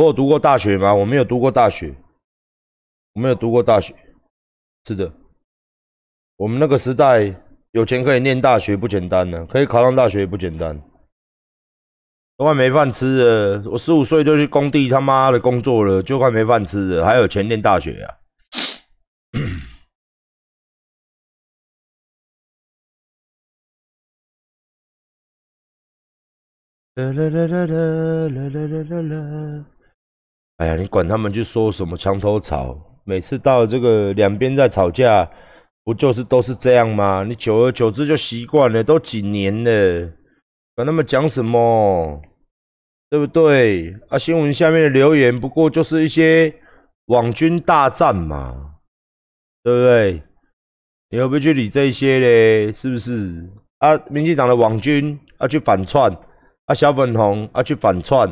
我有读过大学吗？我没有读过大学，我没有读过大学。是的，我们那个时代有钱可以念大学不简单呢，可以考上大学也不简单。都快没饭吃了，我十五岁就去工地他妈的工作了，就快没饭吃了，还有钱念大学啊？啦啦啦啦啦啦啦啦啦！哎呀，你管他们去说什么墙头草，每次到这个两边在吵架，不就是都是这样吗？你久而久之就习惯了，都几年了，管他们讲什么？对不对？啊，新闻下面的留言不过就是一些网军大战嘛，对不对？你会不会去理这些嘞？是不是？啊，民进党的网军要去反串，啊，小粉红要去反串，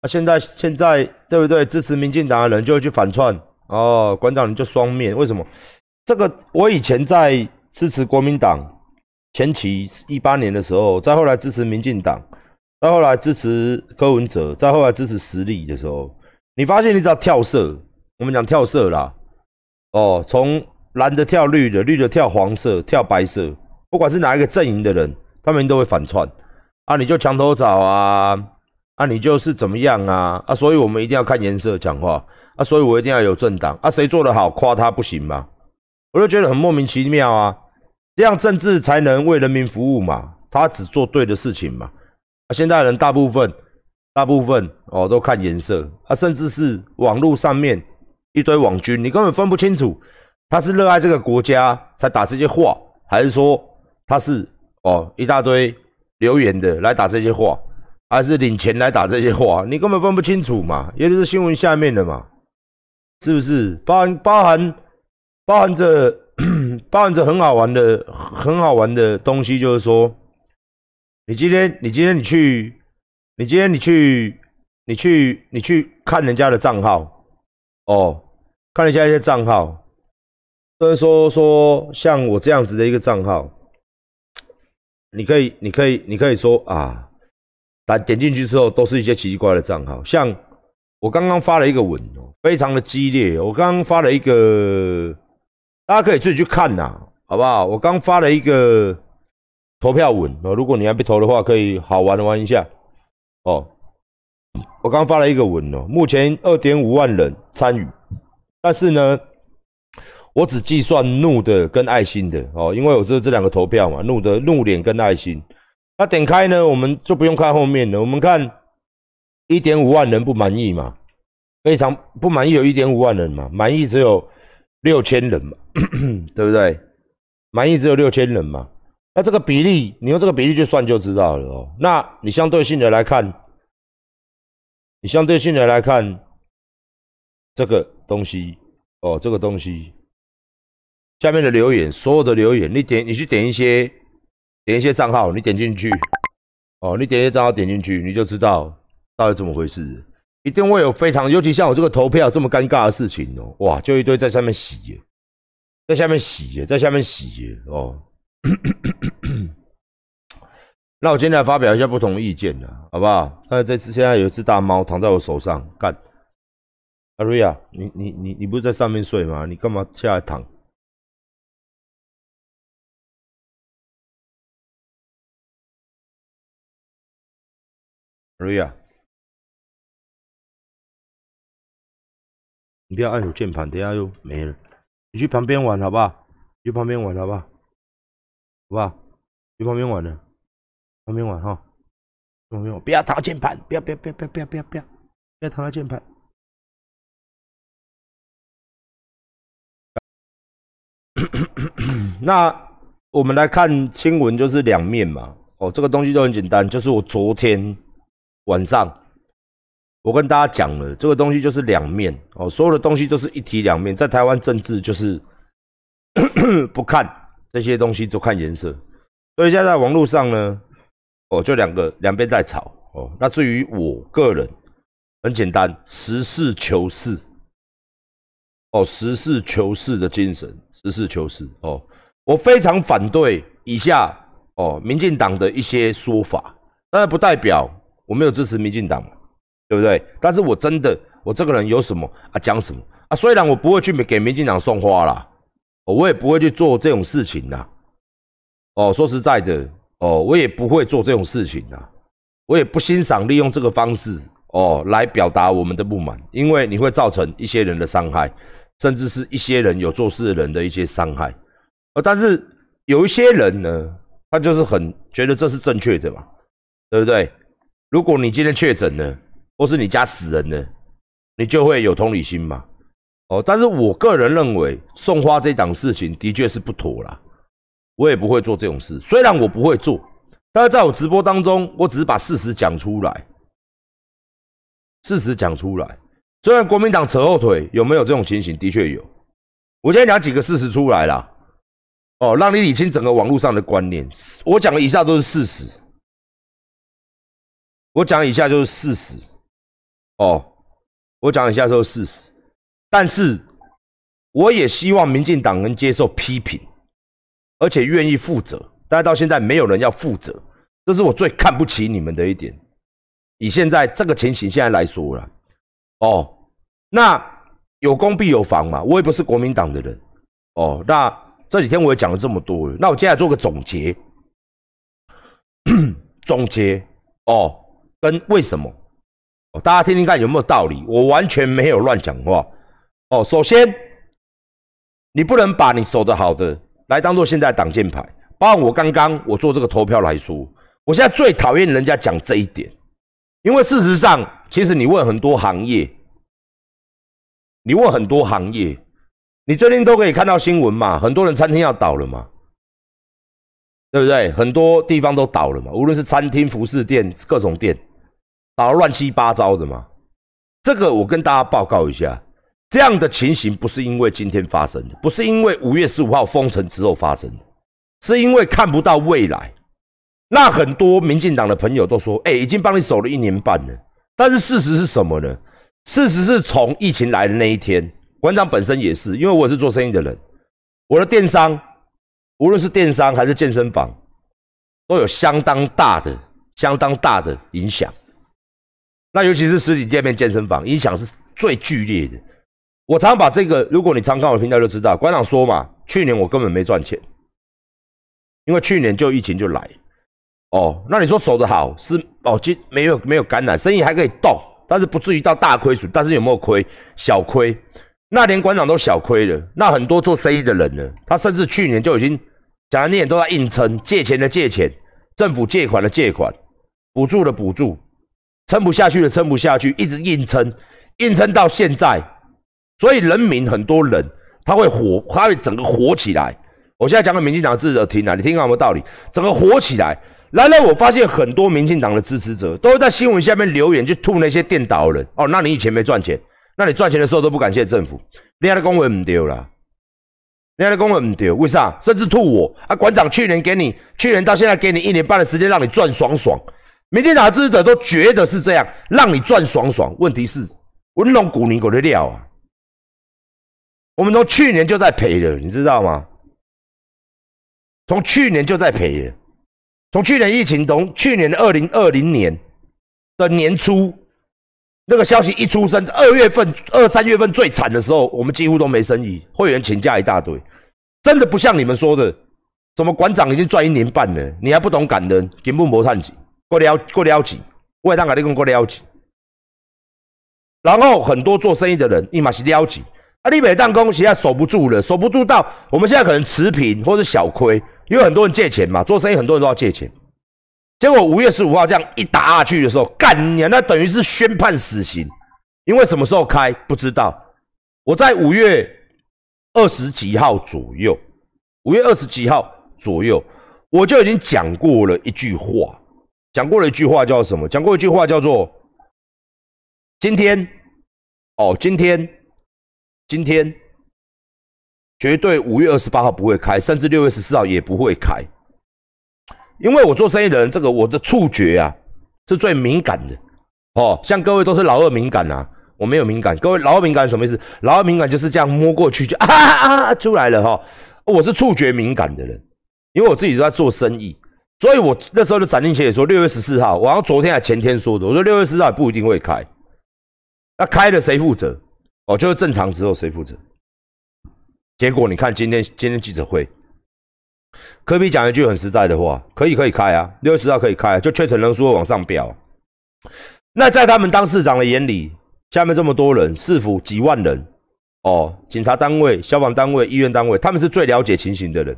啊，现在现在对不对？支持民进党的人就会去反串，哦，馆长你就双面，为什么？这个我以前在支持国民党前期一八年的时候，再后来支持民进党。再后来支持柯文哲，再后来支持实力的时候，你发现你只要跳色，我们讲跳色啦，哦，从蓝的跳绿的，绿的跳黄色，跳白色，不管是哪一个阵营的人，他们都会反串啊，你就墙头草啊，啊，你就是怎么样啊，啊，所以我们一定要看颜色讲话。啊，所以我一定要有政党。啊，谁做得好夸他不行吗？我就觉得很莫名其妙啊，这样政治才能为人民服务嘛，他只做对的事情嘛。啊，现在人大部分，大部分哦都看颜色，啊，甚至是网络上面一堆网军，你根本分不清楚他是热爱这个国家才打这些话，还是说他是哦一大堆留言的来打这些话，还是领钱来打这些话，你根本分不清楚嘛，也就是新闻下面的嘛，是不是？包含包含包含着 包含着很好玩的很好玩的东西，就是说。你今天，你今天你去，你今天你去，你去，你去看人家的账号，哦，看一下一些账号，就是说说像我这样子的一个账号，你可以，你可以，你可以说啊，但点进去之后都是一些奇奇怪的账号，像我刚刚发了一个文哦，非常的激烈，我刚刚发了一个，大家可以自己去看呐，好不好？我刚发了一个。投票文哦，如果你还没投的话，可以好玩玩一下哦。我刚发了一个文哦，目前二点五万人参与，但是呢，我只计算怒的跟爱心的哦，因为我这这两个投票嘛，怒的怒脸跟爱心。那点开呢，我们就不用看后面了，我们看一点五万人不满意嘛，非常不满意有一点五万人嘛，满意只有六千人嘛，对不对？满意只有六千人嘛。那这个比例，你用这个比例去算就知道了哦。那你相对性的来看，你相对性的来看这个东西哦，这个东西下面的留言，所有的留言，你点你去点一些点一些账号，你点进去哦，你点一些账号点进去，你就知道到底怎么回事。一定会有非常，尤其像我这个投票这么尴尬的事情哦，哇，就一堆在上面洗耶，在下面洗耶，在下面洗耶哦。那我今天来发表一下不同意见的，好不好？那这次现在有一只大猫躺在我手上，干。阿瑞亚，你你你你不是在上面睡吗？你干嘛下来躺？瑞亚，你不要按住键盘，等下又没了。你去旁边玩好不好？去旁边玩好不好？好不好？去旁边玩呢，旁边玩哈，旁边玩，不要躺键盘，不要不要不要不要不要不要不要，不要躺到键盘。那我们来看新闻，就是两面嘛。哦，这个东西都很简单，就是我昨天晚上我跟大家讲了，这个东西就是两面哦，所有的东西都是一体两面，在台湾政治就是 不看。这些东西就看颜色，所以现在网络上呢，哦，就两个两边在吵哦。那至于我个人，很简单，实事求是，哦，实事求是的精神，实事求是哦。我非常反对以下哦，民进党的一些说法，当然不代表我没有支持民进党，对不对？但是我真的，我这个人有什么啊讲什么啊？虽然我不会去给民进党送花啦，我也不会去做这种事情啦。哦，说实在的，哦，我也不会做这种事情啦。我也不欣赏利用这个方式哦来表达我们的不满，因为你会造成一些人的伤害，甚至是一些人有做事的人的一些伤害。呃，但是有一些人呢，他就是很觉得这是正确的嘛，对不对？如果你今天确诊了，或是你家死人了，你就会有同理心嘛。哦，但是我个人认为送花这档事情的确是不妥啦，我也不会做这种事，虽然我不会做。但是在我直播当中，我只是把事实讲出来，事实讲出来。虽然国民党扯后腿，有没有这种情形？的确有。我今天讲几个事实出来了，哦，让你理清整个网络上的观念。我讲的以下都是事实，我讲以下就是事实。哦，我讲以下就是事实，但是我也希望民进党能接受批评，而且愿意负责。但是到现在没有人要负责，这是我最看不起你们的一点。以现在这个情形现在来说了，哦，那有功必有防嘛。我也不是国民党的人，哦，那这几天我也讲了这么多，那我接下来做个总结，总结哦，跟为什么？大家听听看有没有道理？我完全没有乱讲话。哦，首先，你不能把你守得好的来当做现在挡箭牌。包括我刚刚我做这个投票来说，我现在最讨厌人家讲这一点，因为事实上，其实你问很多行业，你问很多行业，你最近都可以看到新闻嘛，很多人餐厅要倒了嘛，对不对？很多地方都倒了嘛，无论是餐厅、服饰店、各种店，倒乱七八糟的嘛。这个我跟大家报告一下，这样的情形不是因为今天发生的，不是因为五月十五号封城之后发生的。是因为看不到未来，那很多民进党的朋友都说：“哎，已经帮你守了一年半了。”但是事实是什么呢？事实是从疫情来的那一天，馆长本身也是，因为我是做生意的人，我的电商，无论是电商还是健身房，都有相当大的、相当大的影响。那尤其是实体店面健身房，影响是最剧烈的。我常把这个，如果你常看我的频道就知道，馆长说嘛，去年我根本没赚钱。因为去年就疫情就来，哦，那你说守得好是哦，今没有没有感染，生意还可以动，但是不至于到大亏损，但是有没有亏？小亏，那连馆长都小亏了，那很多做生意的人呢，他甚至去年就已经，讲的那都在硬撑，借钱的借钱，政府借款的借款，补助的补助，撑不下去的撑不下去，一直硬撑，硬撑到现在，所以人民很多人他会火，他会整个火起来。我现在讲给民进党支持者听啊，你听有没有道理？整个火起来，来了，我发现很多民进党的支持者都在新闻下面留言，去吐那些电导人。哦，那你以前没赚钱，那你赚钱的时候都不感谢政府，你的公文唔丢了，你的公文唔丢，为啥？甚至吐我啊！馆长去年给你，去年到现在给你一年半的时间让你赚爽爽，民进党支持者都觉得是这样，让你赚爽爽。问题是，我弄股你狗的料啊！我们从去年就在赔了，你知道吗？从去年就在赔了，从去年疫情，从去年二零二零年的年初，那个消息一出生，二月份、二三月份最惨的时候，我们几乎都没生意，会员请假一大堆，真的不像你们说的，怎么馆长已经赚一年半了，你还不懂感恩，根本没探钱，过了过了钱，我当跟你讲过了钱，然后很多做生意的人，立马是了钱，啊，你每当工现在守不住了，守不住到我们现在可能持平或者小亏。因为很多人借钱嘛，做生意很多人都要借钱。结果五月十五号这样一打下去的时候，干你，那等于是宣判死刑。因为什么时候开不知道。我在五月二十几号左右，五月二十几号左右，我就已经讲过了一句话，讲过了一句话叫什么？讲过一句话叫做：今天，哦，今天，今天。绝对五月二十八号不会开，甚至六月十四号也不会开，因为我做生意的人，这个我的触觉啊是最敏感的哦。像各位都是老二敏感啊，我没有敏感。各位老二敏感什么意思？老二敏感就是这样摸过去就啊啊啊出来了哈。我是触觉敏感的人，因为我自己都在做生意，所以我那时候就斩钉截铁说六月十四号，我好像昨天还前天说的，我说六月十四号也不一定会开那开了谁负责？哦，就是正常之后谁负责？结果你看今天今天记者会，科比讲一句很实在的话，可以可以开啊，六月十号可以开，就确诊人数会往上飙。那在他们当市长的眼里，下面这么多人，市府几万人，哦，警察单位、消防单位、医院单位，他们是最了解情形的人。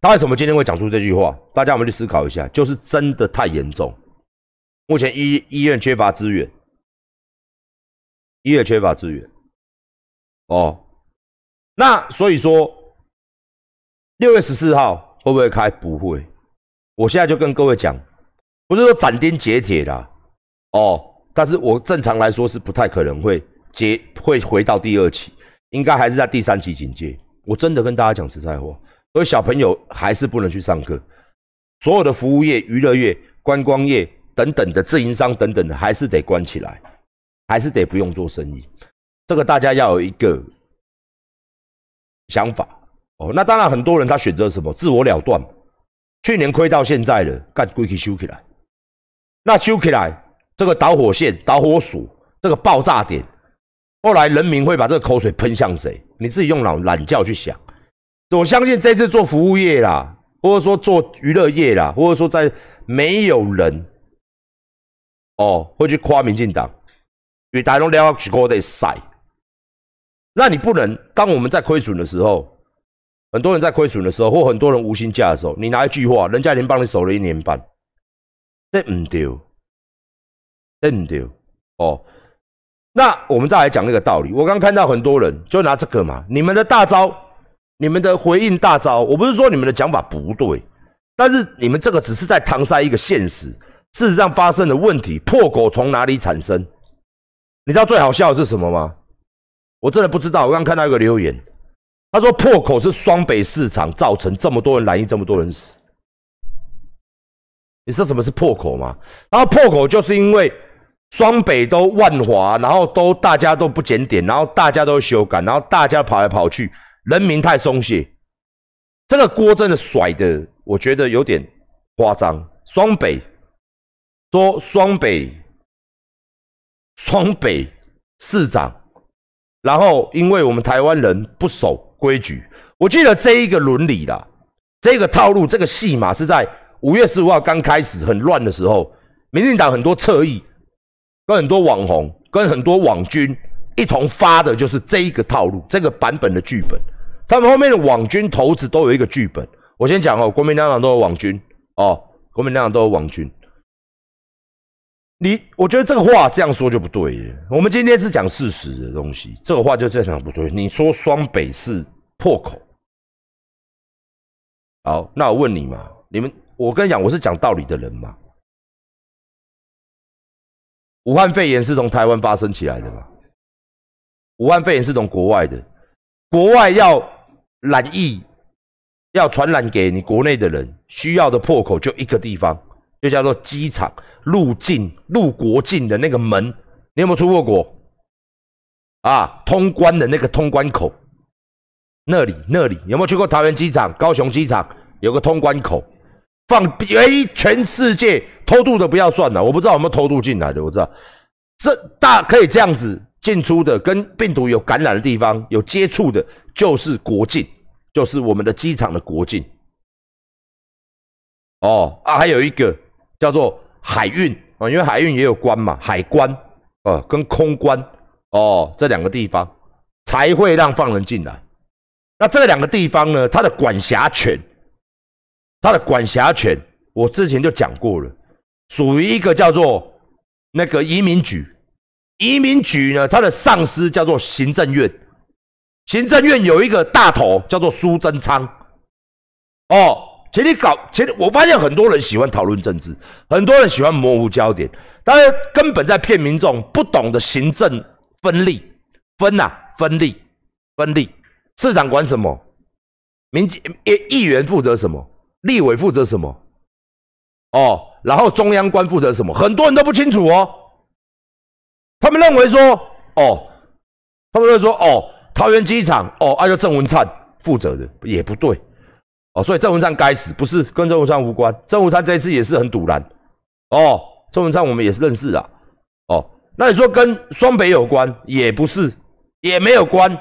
他为什么今天会讲出这句话？大家我们去思考一下，就是真的太严重。目前医医院缺乏资源，医院缺乏资源。哦，那所以说，六月十四号会不会开？不会。我现在就跟各位讲，不是说斩钉截铁的哦，但是我正常来说是不太可能会结会回到第二期，应该还是在第三期警戒。我真的跟大家讲实在话。所以小朋友还是不能去上课，所有的服务业、娱乐业、观光业等等的自营商等等的，还是得关起来，还是得不用做生意。这个大家要有一个想法哦。那当然，很多人他选择什么自我了断，去年亏到现在了，干归去修起来。那修起来，这个导火线、导火索、这个爆炸点，后来人民会把这个口水喷向谁？你自己用脑懒觉去想。我相信这次做服务业啦，或者说做娱乐业啦，或者说在没有人哦会去夸民进党，因为大家都了解过得晒。那你不能当我们在亏损的时候，很多人在亏损的时候，或很多人无心价的时候，你拿一句话，人家已经帮你守了一年半，这唔丢，这唔丢哦。那我们再来讲那个道理，我刚看到很多人就拿这个嘛，你们的大招。你们的回应大招，我不是说你们的讲法不对，但是你们这个只是在搪塞一个现实，事实上发生的问题，破口从哪里产生？你知道最好笑的是什么吗？我真的不知道。我刚看到一个留言，他说破口是双北市场造成这么多人染疫，这么多人死。你知道什么是破口吗？然后破口就是因为双北都万华，然后都大家都不检点，然后大家都修改，然后大家跑来跑去。人民太松懈，这个锅真的甩的，我觉得有点夸张。双北说双北双北市长，然后因为我们台湾人不守规矩，我记得这一个伦理啦，这个套路，这个戏码是在五月十五号刚开始很乱的时候，民进党很多侧翼跟很多网红跟很多网军一同发的就是这一个套路，这个版本的剧本。他们后面的网军头子都有一个剧本。我先讲哦，国民党都有网军哦，国民党都有网军。你，我觉得这个话这样说就不对。我们今天是讲事实的东西，这个话就正常不对。你说双北是破口，好，那我问你嘛，你们，我跟你讲，我是讲道理的人嘛。武汉肺炎是从台湾发生起来的嘛？武汉肺炎是从国外的，国外要。染疫要传染给你国内的人，需要的破口就一个地方，就叫做机场入境、入国境的那个门。你有没有出过国？啊，通关的那个通关口，那里那里有没有去过桃园机场、高雄机场？有个通关口，放唯全世界偷渡的不要算了，我不知道有没有偷渡进来的，我知道这大可以这样子。进出的跟病毒有感染的地方有接触的，就是国境，就是我们的机场的国境。哦啊，还有一个叫做海运啊，因为海运也有关嘛，海关啊跟空关哦这两个地方才会让放人进来。那这两个地方呢，它的管辖权，它的管辖权，我之前就讲过了，属于一个叫做那个移民局。移民局呢，它的上司叫做行政院，行政院有一个大头叫做苏贞昌。哦，其实搞，其实我发现很多人喜欢讨论政治，很多人喜欢模糊焦点，但是根本在骗民众，不懂得行政分立，分呐，分立，分立，市长管什么？民议议员负责什么？立委负责什么？哦，然后中央官负责什么？很多人都不清楚哦。他们认为说，哦，他们认为说，哦，桃园机场，哦，按照郑文灿负责的，也不对，哦，所以郑文灿该死，不是跟郑文灿无关。郑文灿这一次也是很堵然，哦，郑文灿我们也是认识啊，哦，那你说跟双北有关，也不是，也没有关，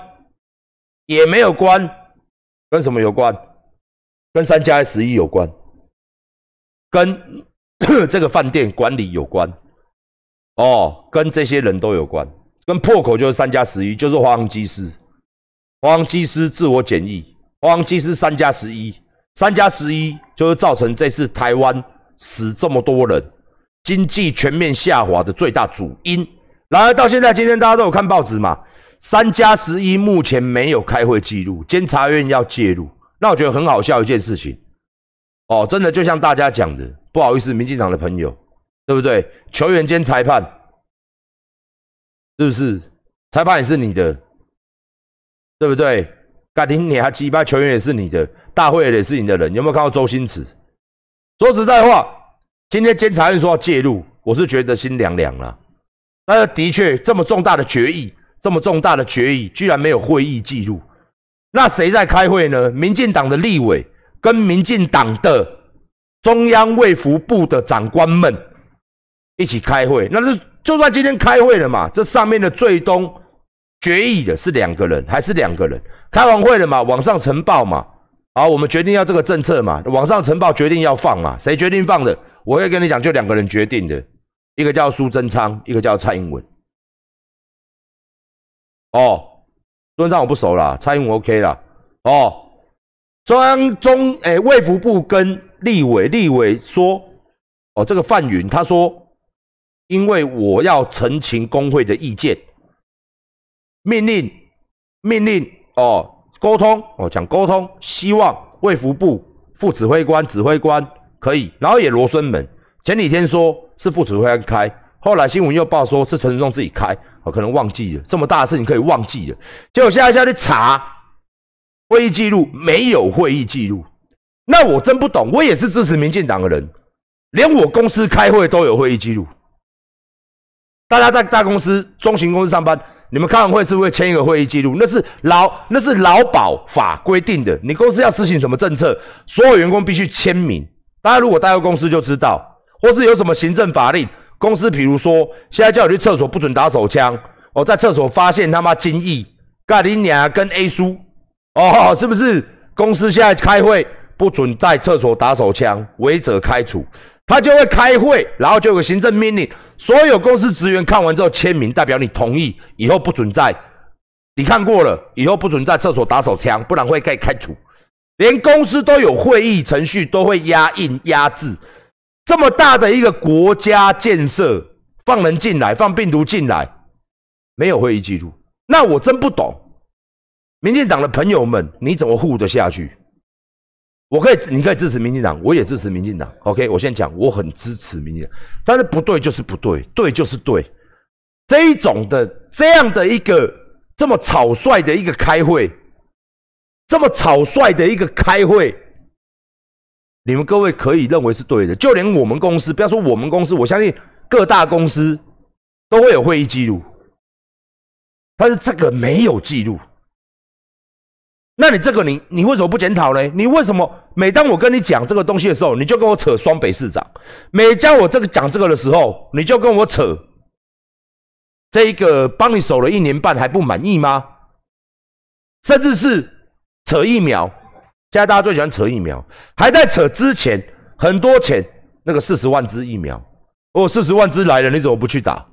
也没有关，跟什么有关？跟三加十一有关，跟 这个饭店管理有关，哦，跟这些人都有关，跟破口就是三加十一，就是华航机师，华航机师自我检疫，华航机师三加十一，三加十一就是造成这次台湾死这么多人。经济全面下滑的最大主因。然而到现在，今天大家都有看报纸嘛？三加十一目前没有开会记录，监察院要介入。那我觉得很好笑一件事情。哦，真的就像大家讲的，不好意思，民进党的朋友，对不对？球员兼裁判，是不是？裁判也是你的，对不对？改天你还击败球员也是你的，大会也是你的人。有没有看到周星驰？说实在话。今天监察院说要介入，我是觉得心凉凉了。那的确这么重大的决议，这么重大的决议，居然没有会议记录。那谁在开会呢？民进党的立委跟民进党的中央卫福部的长官们一起开会。那是就算今天开会了嘛，这上面的最终决议的是两个人，还是两个人？开完会了嘛，网上呈报嘛。好，我们决定要这个政策嘛，网上呈报决定要放嘛，谁决定放的？我会跟你讲，就两个人决定的，一个叫苏贞昌，一个叫蔡英文。哦，苏贞昌我不熟了，蔡英文 OK 了。哦，中央中诶卫福部跟立委，立委说，哦这个范云他说，因为我要澄清工会的意见，命令命令哦沟通哦讲沟通，希望卫福部副指挥官指挥官。可以，然后也罗生门。前几天说是副指挥官开，后来新闻又报说是陈时中自己开，我可能忘记了这么大的事情可以忘记了。结果现在下去查会议记录，没有会议记录。那我真不懂，我也是支持民进党的人，连我公司开会都有会议记录。大家在大公司、中型公司上班，你们开完会是不是签一个会议记录？那是劳那是劳保法规定的，你公司要实行什么政策，所有员工必须签名。大家如果待过公司就知道，或是有什么行政法令，公司比如说现在叫你去厕所不准打手枪，哦，在厕所发现他妈精液，盖林娘跟 A 叔，哦，是不是？公司现在开会不准在厕所打手枪，违者开除。他就会开会，然后就有个行政命令，所有公司职员看完之后签名，代表你同意，以后不准在。你看过了，以后不准在厕所打手枪，不然会被开除。连公司都有会议程序，都会压印压制。这么大的一个国家建设，放人进来，放病毒进来，没有会议记录，那我真不懂。民进党的朋友们，你怎么护得下去？我可以，你可以支持民进党，我也支持民进党。OK，我先讲，我很支持民进党，但是不对就是不对，对就是对。这一种的这样的一个这么草率的一个开会。这么草率的一个开会，你们各位可以认为是对的，就连我们公司，不要说我们公司，我相信各大公司都会有会议记录，但是这个没有记录，那你这个你你为什么不检讨呢？你为什么每当我跟你讲这个东西的时候，你就跟我扯双北市长？每当我这个讲这个的时候，你就跟我扯这一个帮你守了一年半还不满意吗？甚至是。扯疫苗，现在大家最喜欢扯疫苗，还在扯之前很多钱，那个四十万支疫苗，哦，四十万支来了，你怎么不去打？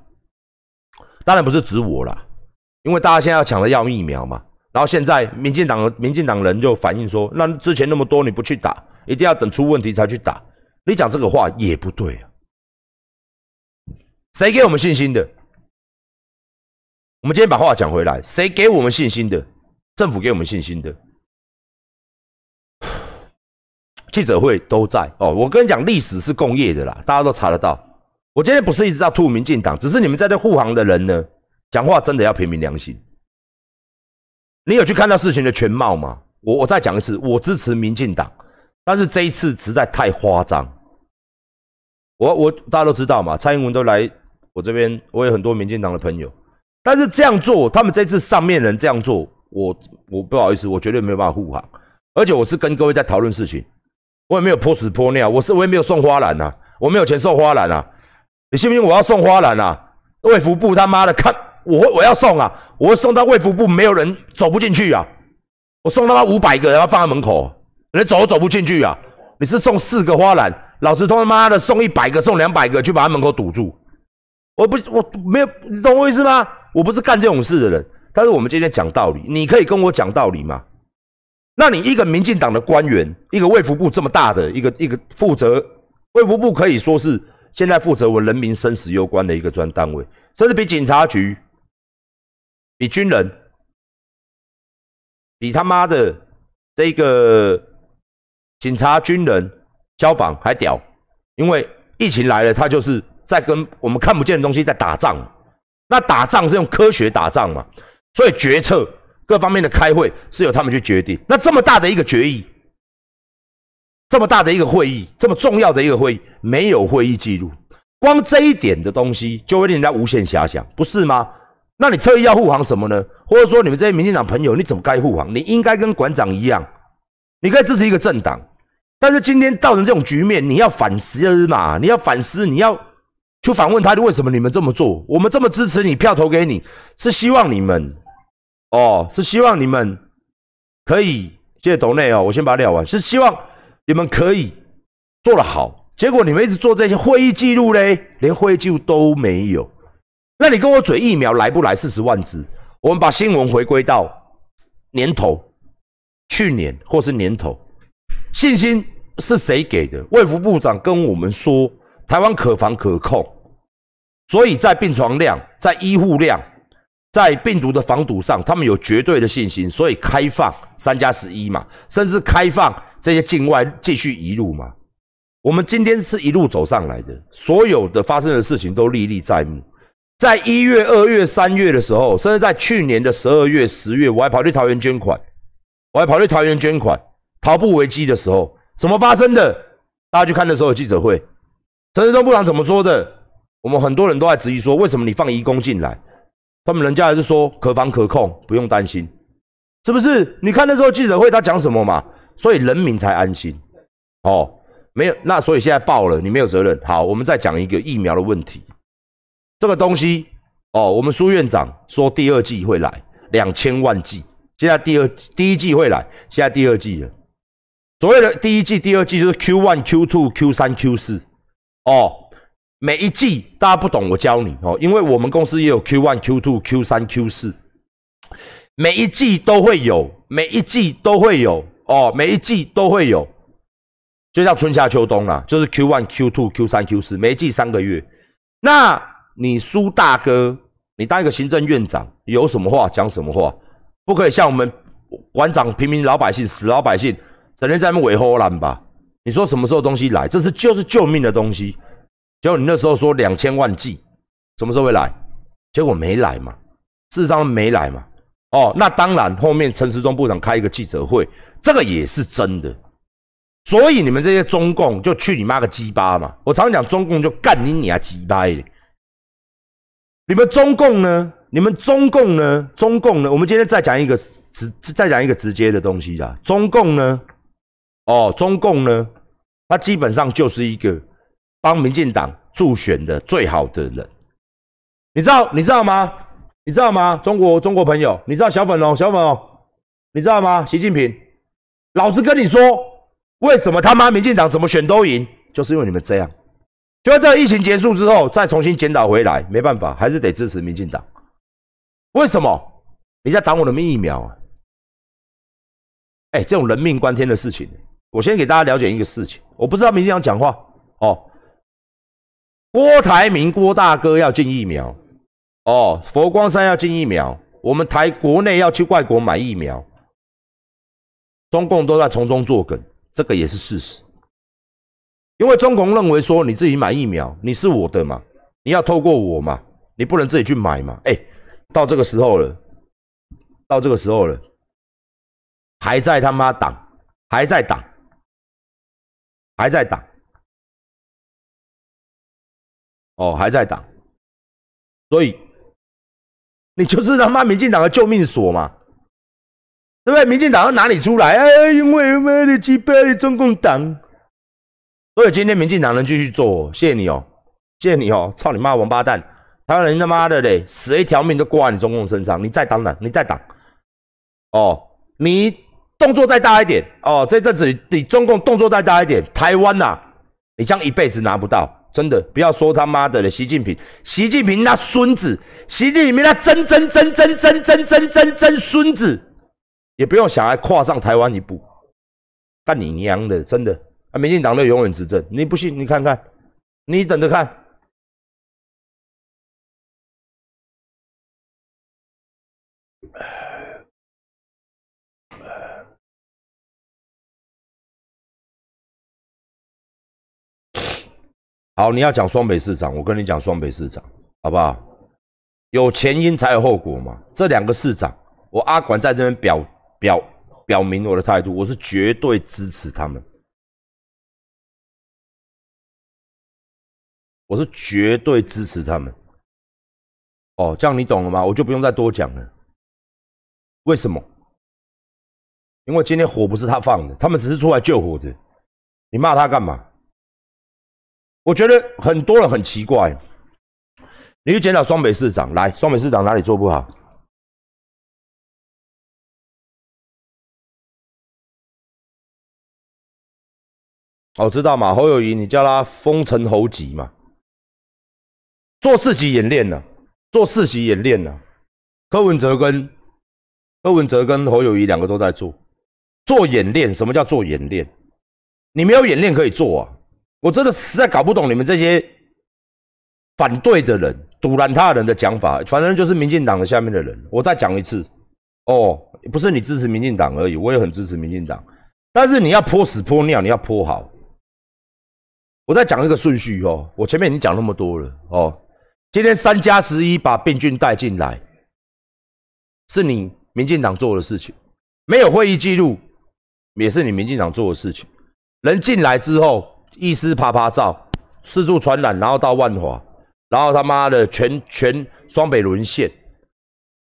当然不是指我啦，因为大家现在要抢着要疫苗嘛。然后现在民进党民进党人就反映说，那之前那么多你不去打，一定要等出问题才去打。你讲这个话也不对啊。谁给我们信心的？我们今天把话讲回来，谁给我们信心的？政府给我们信心的。记者会都在哦，我跟你讲，历史是共业的啦，大家都查得到。我今天不是一直在吐民进党，只是你们在这护航的人呢，讲话真的要凭凭良心。你有去看到事情的全貌吗？我我再讲一次，我支持民进党，但是这一次实在太夸张。我我大家都知道嘛，蔡英文都来我这边，我有很多民进党的朋友，但是这样做，他们这次上面人这样做，我我不好意思，我绝对没有办法护航，而且我是跟各位在讨论事情。我也没有泼屎泼尿，我是我也没有送花篮呐，我没有钱送花篮啊，你信不信我要送花篮啊？卫福部他妈的看我我要送啊，我送到卫福部，没有人走不进去啊。我送他妈五百个，然后放在门口，人走都走不进去啊。你是送四个花篮，老子他妈的送一百个，送两百个，去把他门口堵住。我不我没有，你懂我意思吗？我不是干这种事的人。但是我们今天讲道理，你可以跟我讲道理吗？那你一个民进党的官员，一个卫福部这么大的一个一个负责，卫福部可以说是现在负责我人民生死攸关的一个专单位，甚至比警察局、比军人、比他妈的这个警察、军人、消防还屌，因为疫情来了，他就是在跟我们看不见的东西在打仗。那打仗是用科学打仗嘛？所以决策各方面的开会是由他们去决定。那这么大的一个决议，这么大的一个会议，这么重要的一个会议，没有会议记录，光这一点的东西就会令人家无限遐想，不是吗？那你特意要护航什么呢？或者说你们这些民进党朋友，你怎么该护航？你应该跟馆长一样，你可以支持一个政党，但是今天造成这种局面，你要反思嘛？你要反思，你要。去反问他，为什么你们这么做？我们这么支持你，票投给你，是希望你们，哦，是希望你们可以谢谢董内哦，我先把它聊完，是希望你们可以做得好。结果你们一直做这些会议记录嘞，连会议记录都没有。那你跟我嘴疫苗来不来？四十万支，我们把新闻回归到年头，去年或是年头，信心是谁给的？卫福部长跟我们说。台湾可防可控，所以在病床量、在医护量、在病毒的防堵上，他们有绝对的信心，所以开放三加十一嘛，甚至开放这些境外继续移入嘛。我们今天是一路走上来的，所有的发生的事情都历历在目。在一月、二月、三月的时候，甚至在去年的十二月、十月，我还跑去桃园捐款，我还跑去桃园捐款。桃布危机的时候，怎么发生的？大家去看那时候的记者会。陈时中部长怎么说的？我们很多人都在质疑说，为什么你放移工进来？他们人家还是说可防可控，不用担心，是不是？你看那时候记者会他讲什么嘛？所以人民才安心。哦，没有，那所以现在爆了，你没有责任。好，我们再讲一个疫苗的问题。这个东西，哦，我们苏院长说第二季会来两千万剂，现在第二第一季会来，现在第二季了。所谓的第一季、第二季就是 Q one、Q two、Q 三、Q 四。哦，每一季大家不懂，我教你哦，因为我们公司也有 Q one、Q two、Q 三、Q 四，每一季都会有，每一季都会有哦，每一季都会有，就像春夏秋冬啦，就是 Q one、Q two、Q 三、Q 四，每一季三个月。那你苏大哥，你当一个行政院长，有什么话讲什么话，不可以像我们馆长、平民老百姓、死老百姓，整天在那尾吼烂吧。你说什么时候东西来？这是就是救命的东西。结果你那时候说两千万剂，什么时候会来？结果没来嘛，事实上没来嘛。哦，那当然，后面陈时中部长开一个记者会，这个也是真的。所以你们这些中共就去你妈个鸡巴嘛！我常常讲中共就干你你啊鸡巴！你们中共呢？你们中共呢？中共呢？我们今天再讲一个直，再讲一个直接的东西啦。中共呢？哦，中共呢，他基本上就是一个帮民进党助选的最好的人，你知道你知道吗？你知道吗？中国中国朋友，你知道小粉龙小粉龙，你知道吗？习近平，老子跟你说，为什么他妈民进党怎么选都赢，就是因为你们这样。就在疫情结束之后，再重新检讨回来，没办法，还是得支持民进党。为什么？你在挡我的疫苗啊？哎，这种人命关天的事情。我先给大家了解一个事情，我不知道民进党讲话哦。郭台铭郭大哥要进疫苗哦，佛光山要进疫苗，我们台国内要去外国买疫苗，中共都在从中作梗，这个也是事实。因为中共认为说你自己买疫苗，你是我的嘛，你要透过我嘛，你不能自己去买嘛。哎，到这个时候了，到这个时候了，还在他妈挡，还在挡。还在打，哦，还在打，所以你就是他妈民进党的救命锁嘛，对不对？民进党要哪里出来？哎，因为妈的击败中共党，所以今天民进党能继续做，谢谢你哦，谢谢你哦，操你妈王八蛋！台湾人他妈的嘞，死一条命都挂在你中共身上，你再挡挡，你再挡，哦，你动作再大一点，哦，这阵子你你中共动作再大一点，台湾呐，你将一辈子拿不到，真的，不要说他妈的了，习近平，习近平那孙子，习近平那真真真真真真真真真孙子，也不用想来跨上台湾一步，干你娘的，真的，啊，民进党的永远执政，你不信你看看，你等着看。好，你要讲双北市长，我跟你讲双北市长，好不好？有前因才有后果嘛。这两个市长，我阿管在这边表表表明我的态度，我是绝对支持他们，我是绝对支持他们。哦，这样你懂了吗？我就不用再多讲了。为什么？因为今天火不是他放的，他们只是出来救火的。你骂他干嘛？我觉得很多人很奇怪，你去检讨双北市长，来，双北市长哪里做不好？我知道嘛，侯友谊，你叫他封城侯级嘛，做四级演练呢，做四级演练呢。柯文哲跟柯文哲跟侯友谊两个都在做做演练。什么叫做演练？你没有演练可以做啊。我真的实在搞不懂你们这些反对的人、堵拦他人的讲法，反正就是民进党的下面的人。我再讲一次，哦，不是你支持民进党而已，我也很支持民进党。但是你要泼屎泼尿，你要泼好。我再讲一个顺序哦，我前面已经讲那么多了哦。今天三加十一把病菌带进来，是你民进党做的事情，没有会议记录，也是你民进党做的事情。人进来之后。一丝啪啪照，四处传染，然后到万华，然后他妈的全全双北沦陷，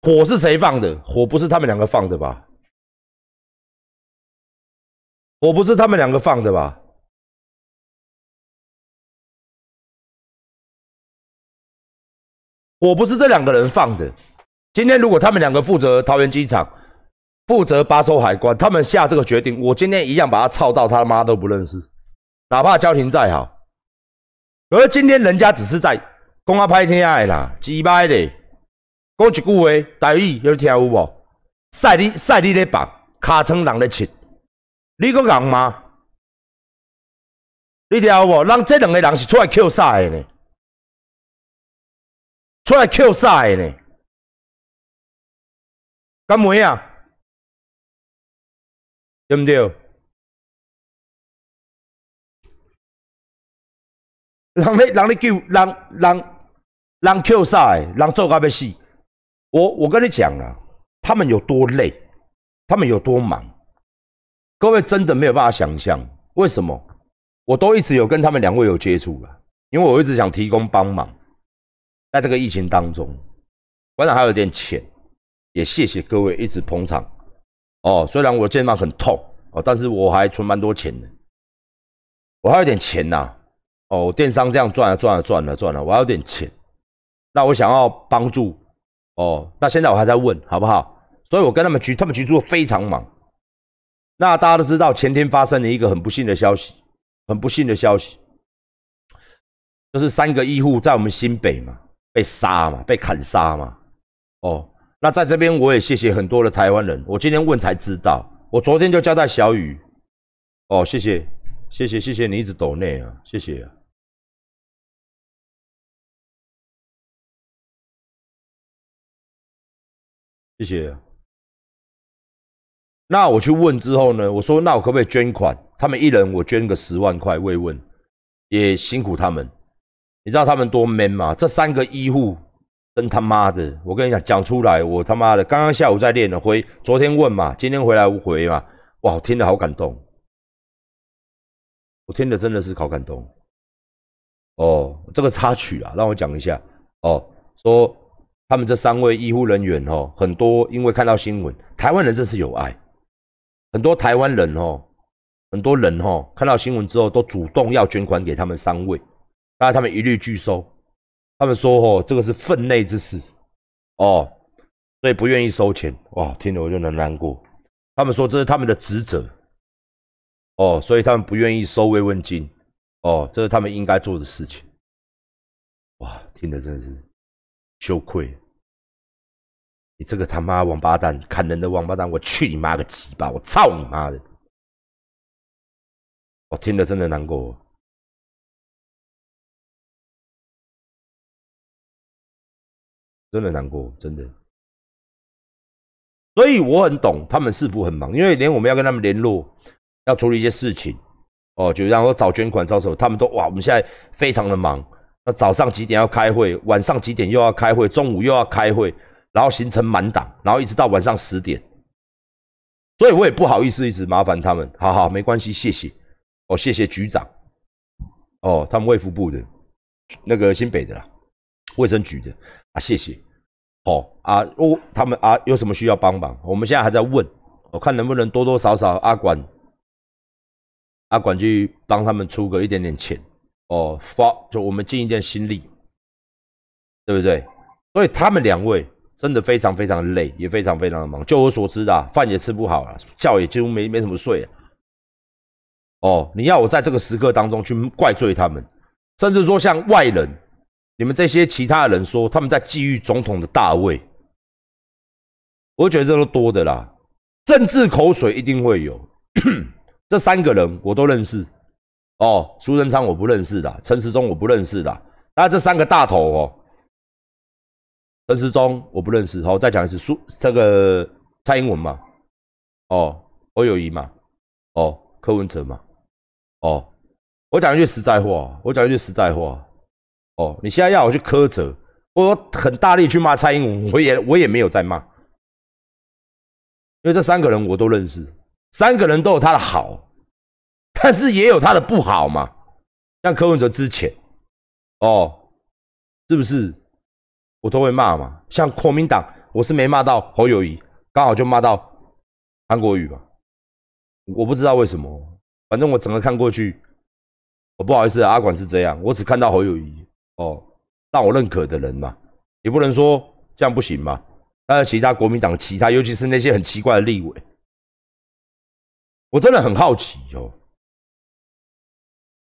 火是谁放的？火不是他们两个放的吧？火不是他们两个放的吧？我不是这两个人放的。今天如果他们两个负责桃园机场，负责巴收海关，他们下这个决定，我今天一样把他操到他妈都不认识。哪怕交情再好，而今天人家只是在讲啊歹听的啦，鸡掰的，讲一句话，台语有听有无？晒你晒你咧绑，卡层人咧切，你个硬吗？你听有无？人这两个人是出来 Q 赛的呢，出来 Q 赛的呢，干咩啊？对不对？让你让你救让让让 Q 赛，人做到要死。我我跟你讲啊，他们有多累，他们有多忙，各位真的没有办法想象。为什么？我都一直有跟他们两位有接触了，因为我一直想提供帮忙，在这个疫情当中，虽然还有点钱，也谢谢各位一直捧场。哦，虽然我肩膀很痛哦，但是我还存蛮多钱的，我还有点钱呐。哦，电商这样赚了赚了赚了赚了，我还有点钱，那我想要帮助哦，那现在我还在问好不好？所以我跟他们局，他们局做非常忙。那大家都知道，前天发生了一个很不幸的消息，很不幸的消息，就是三个医护在我们新北嘛被杀嘛，被砍杀嘛。哦，那在这边我也谢谢很多的台湾人，我今天问才知道，我昨天就交代小雨。哦，谢谢谢谢谢谢你一直抖内啊，谢谢。谢谢。那我去问之后呢？我说那我可不可以捐款？他们一人我捐个十万块慰问，也辛苦他们。你知道他们多 man 吗？这三个医护真他妈的！我跟你讲，讲出来我他妈的，刚刚下午在练了，回昨天问嘛，今天回来无回嘛，哇，听得好感动。我听的真的是好感动。哦，这个插曲啊，让我讲一下。哦，说。他们这三位医护人员哦，很多因为看到新闻，台湾人真是有爱，很多台湾人哦，很多人哦，看到新闻之后都主动要捐款给他们三位，当然他们一律拒收，他们说哦，这个是分内之事哦，所以不愿意收钱。哇，听了我就能难过。他们说这是他们的职责哦，所以他们不愿意收慰问金哦，这是他们应该做的事情。哇，听的真的是羞愧。你这个他妈王八蛋，砍人的王八蛋！我去你妈个鸡巴！我操你妈的！我听了真的难过，真的难过，真的。所以我很懂他们是不很忙，因为连我们要跟他们联络，要处理一些事情，哦，就然后找捐款、找什么，他们都哇，我们现在非常的忙。那早上几点要开会？晚上几点又要开会？中午又要开会？然后行程满档，然后一直到晚上十点，所以我也不好意思一直麻烦他们。好好，没关系，谢谢。哦，谢谢局长。哦，他们卫福部的，那个新北的啦，卫生局的啊，谢谢。好啊，哦，他们啊，有什么需要帮忙？我们现在还在问，我看能不能多多少少阿管阿管去帮他们出个一点点钱。哦，发就我们尽一点心力，对不对？所以他们两位。真的非常非常累，也非常非常的忙。就我所知的，饭也吃不好了，觉也几乎没没什么睡。哦，你要我在这个时刻当中去怪罪他们，甚至说像外人，你们这些其他的人说他们在觊觎总统的大位，我觉得这都多的啦。政治口水一定会有。这三个人我都认识。哦，苏贞昌我不认识的，陈时中我不认识的，那这三个大头哦。陈时中我不认识，好，再讲一次，苏这个蔡英文嘛，哦，欧友谊嘛，哦，柯文哲嘛，哦，我讲一句实在话，我讲一句实在话，哦，你现在要我去苛责，我很大力去骂蔡英文，我也我也没有在骂，因为这三个人我都认识，三个人都有他的好，但是也有他的不好嘛，像柯文哲之前，哦，是不是？我都会骂嘛，像国民党，我是没骂到侯友谊，刚好就骂到韩国瑜吧。我不知道为什么，反正我整个看过去，我不好意思，阿管是这样，我只看到侯友谊哦，让我认可的人嘛，也不能说这样不行嘛。但是其他国民党其他，尤其是那些很奇怪的立委，我真的很好奇哦，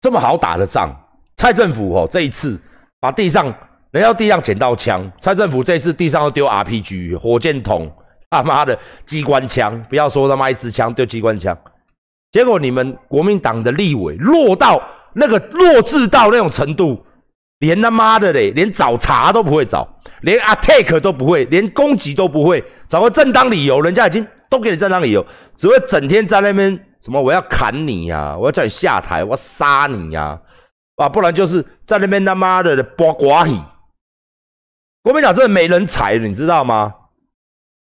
这么好打的仗，蔡政府哦，这一次把地上。人要地上捡到枪，蔡政府这一次地上要丢 RPG 火箭筒，他妈的机关枪，不要说他妈一支枪丢机关枪，结果你们国民党的立委弱到那个弱智到那种程度，连他妈的嘞，连找茬都不会找，连 attack 都不会，连攻击都不会，找个正当理由，人家已经都给你正当理由，只会整天在那边什么我要砍你呀，我要叫你下台，我要杀你呀，啊，不然就是在那边他妈的八卦戏。国民党真的没人才，你知道吗？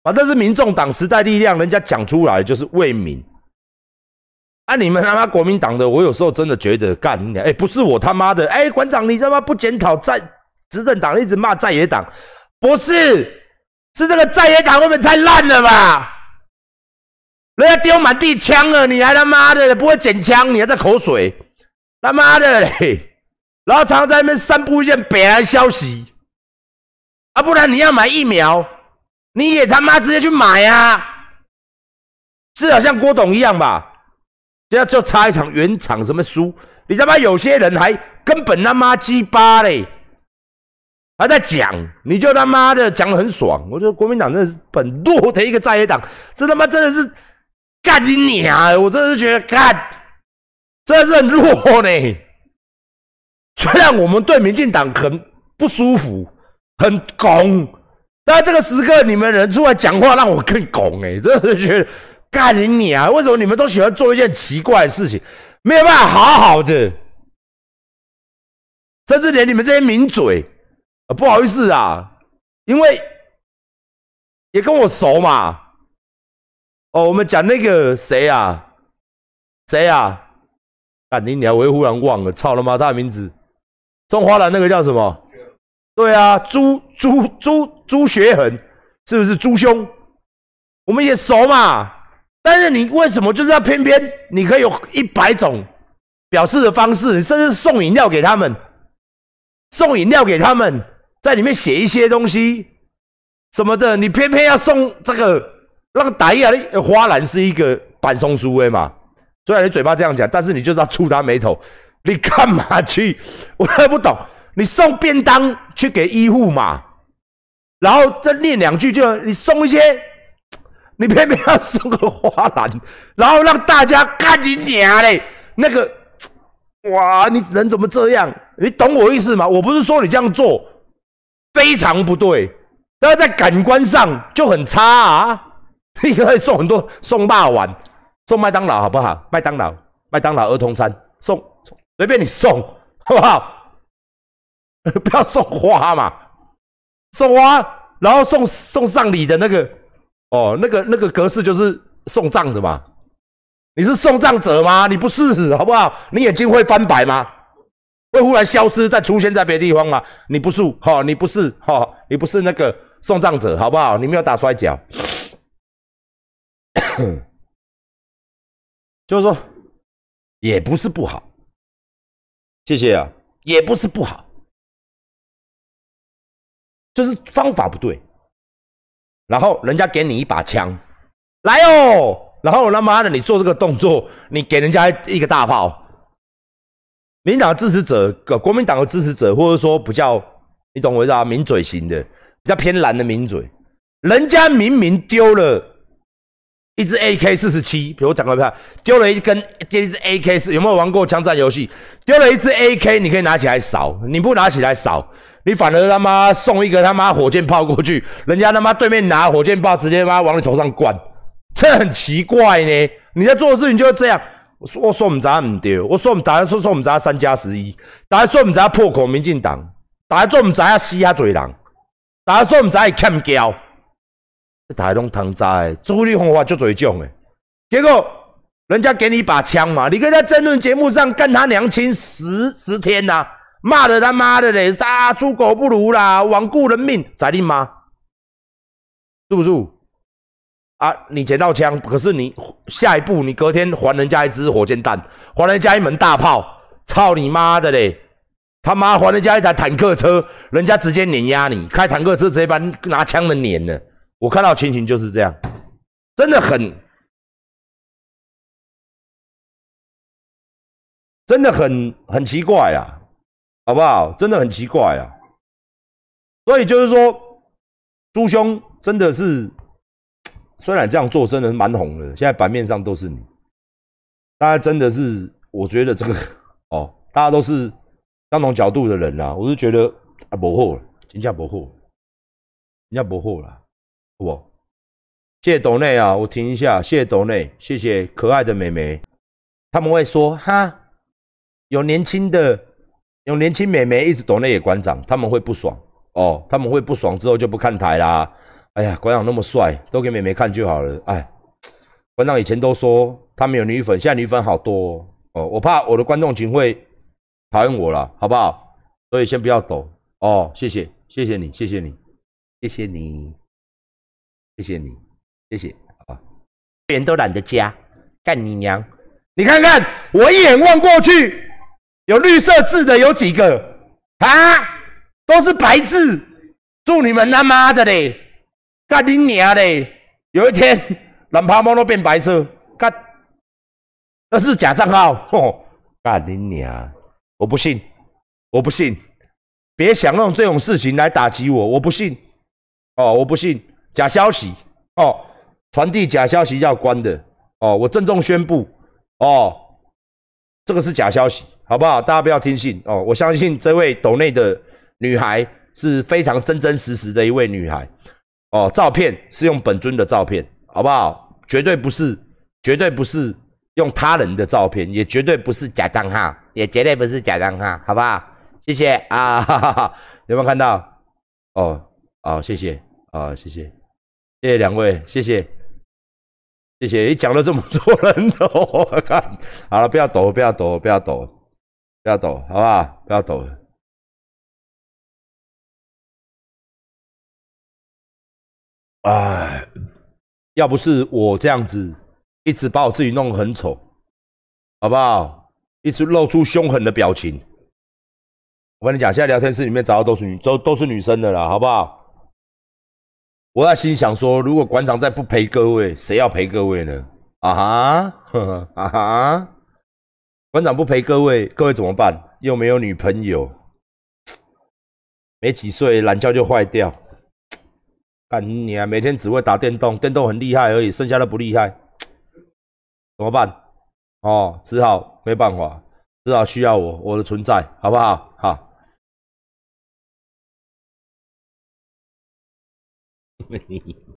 啊，这是民众党时代力量，人家讲出来就是为民。啊，你们他妈国民党的，我有时候真的觉得干你，哎，不是我他妈的，哎，馆长你他妈不检讨在执政党，一直骂在野党，不是，是这个在野党，我们太烂了吧？人家丢满地枪了，你还他妈的不会捡枪，你还在口水，他妈的嘞！然后常常在那边散布一些北来消息。啊，不然你要买疫苗，你也他妈直接去买呀！是啊，像郭董一样吧？现在就差一场原厂什么输，你他妈有些人还根本他妈鸡巴嘞，还在讲，你就他妈的讲的很爽。我觉得国民党真的是本弱的一个在野党，这他妈真的是干你娘！我真的是觉得干，真的是很弱呢。虽然我们对民进党很不舒服。很拱，但这个时刻你们人出来讲话，让我更拱哎！真的觉得干你啊！为什么你们都喜欢做一件奇怪的事情，没有办法好好的？甚至连你们这些名嘴啊，不好意思啊，因为也跟我熟嘛。哦，我们讲那个谁啊？谁啊？干你娘！我又忽然忘了，操他妈，他的名字，中华蓝那个叫什么？对啊，朱朱朱朱学恒是不是朱兄？我们也熟嘛。但是你为什么就是要偏偏你可以有一百种表示的方式，甚至送饮料给他们，送饮料给他们，在里面写一些东西什么的，你偏偏要送这个，让打一的花篮是一个板松书威嘛？虽然你嘴巴这样讲，但是你就是要触他眉头。你干嘛去？我也不懂。你送便当去给医护嘛，然后再念两句，就你送一些，你偏偏要送个花篮，然后让大家看你娘嘞！那个，哇，你人怎么这样？你懂我意思吗？我不是说你这样做非常不对，但是在感官上就很差啊！你可以送很多，送大碗，送麦当劳好不好？麦当劳，麦当劳儿童餐，送随便你送，好不好？不要送花嘛，送花，然后送送上礼的那个，哦，那个那个格式就是送葬的嘛。你是送葬者吗？你不是，好不好？你眼睛会翻白吗？会忽然消失再出现在别的地方吗？你不是，哈，你不是，哈，你不是那个送葬者，好不好？你没有打摔跤，就是说，也不是不好，谢谢啊，也不是不好。就是方法不对，然后人家给你一把枪，来哦，然后他妈的你做这个动作，你给人家一个大炮，民党支持者，国民党的支持者，或者说比较，你懂我意思啊？抿嘴型的，比较偏蓝的抿嘴，人家明明丢了一支 AK 四十七，比如讲个票，丢了一根丢一支 AK 四，有没有玩过枪战游戏？丢了一支 AK，你可以拿起来扫，你不拿起来扫。你反而他妈送一个他妈火箭炮过去，人家他妈对面拿火箭炮直接妈往你头上灌，这很奇怪呢。你在做的事情就是这样。我说我说我们咋唔对？我说我们打算说说我们咋三加十一？打算说我们咋破口民进党？打算说我们咋要吸下嘴人？打算说我们咋欠交？大家拢通知，处理方法就最种的。结果人家给你一把枪嘛，你可以在争论节目上干他娘亲十十天呐。骂的他妈的嘞，杀猪狗不如啦，罔顾人命，在你妈，是不是？啊，你捡到枪，可是你下一步你隔天还人家一支火箭弹，还人家一门大炮，操你妈的嘞！他妈还人家一台坦克车，人家直接碾压你，开坦克车直接把拿枪的碾了。我看到情形就是这样，真的很，真的很很奇怪啊。好不好？真的很奇怪啊！所以就是说，朱兄真的是，虽然这样做真的是蛮红的，现在版面上都是你。大家真的是，我觉得这个 哦，大家都是相同角度的人啦。我是觉得啊，不货了，金价不货，人家不货了，好不？谢谢斗内啊，我停一下，谢谢斗内，谢谢可爱的美眉。他们会说哈，有年轻的。有年轻美眉一直躲那野馆长，他们会不爽哦，他们会不爽之后就不看台啦。哎呀，馆长那么帅，都给美眉看就好了。哎，馆长以前都说他没有女粉，现在女粉好多哦。我怕我的观众群会讨厌我了，好不好？所以先不要抖哦。谢谢，谢谢你，谢谢你，谢谢你，谢谢你，谢谢啊！人都懒得加，干你娘！你看看我一眼望过去。有绿色字的有几个啊？都是白字，祝你们他妈的嘞！干你娘嘞！有一天蓝趴猫都变白色，干那是假账号，吼！干你娘！我不信，我不信！别想用这种事情来打击我，我不信！哦，我不信！假消息哦，传递假消息要关的哦！我郑重宣布哦，这个是假消息。好不好？大家不要听信哦！我相信这位斗内的女孩是非常真真实实的一位女孩哦。照片是用本尊的照片，好不好？绝对不是，绝对不是用他人的照片，也绝对不是假账号，也绝对不是假账号，好不好？谢谢啊！哈哈哈，有没有看到？哦，好，谢谢啊，谢谢，谢谢两位，谢谢。谢谢你讲了这么多人抖，我看好了，不要抖，不要抖，不要抖。不要抖，好不好？不要抖了。哎，要不是我这样子一直把我自己弄得很丑，好不好？一直露出凶狠的表情，我跟你讲，现在聊天室里面找到都是女，都都是女生的啦，好不好？我在心想说，如果馆长再不陪各位，谁要陪各位呢？啊哈，呵 呵啊哈，馆长不陪各位，各位怎么办？又没有女朋友，没几岁，懒觉就坏掉。干你啊！每天只会打电动，电动很厉害而已，剩下的不厉害，怎么办？哦，只好没办法，只好需要我，我的存在，好不好？好。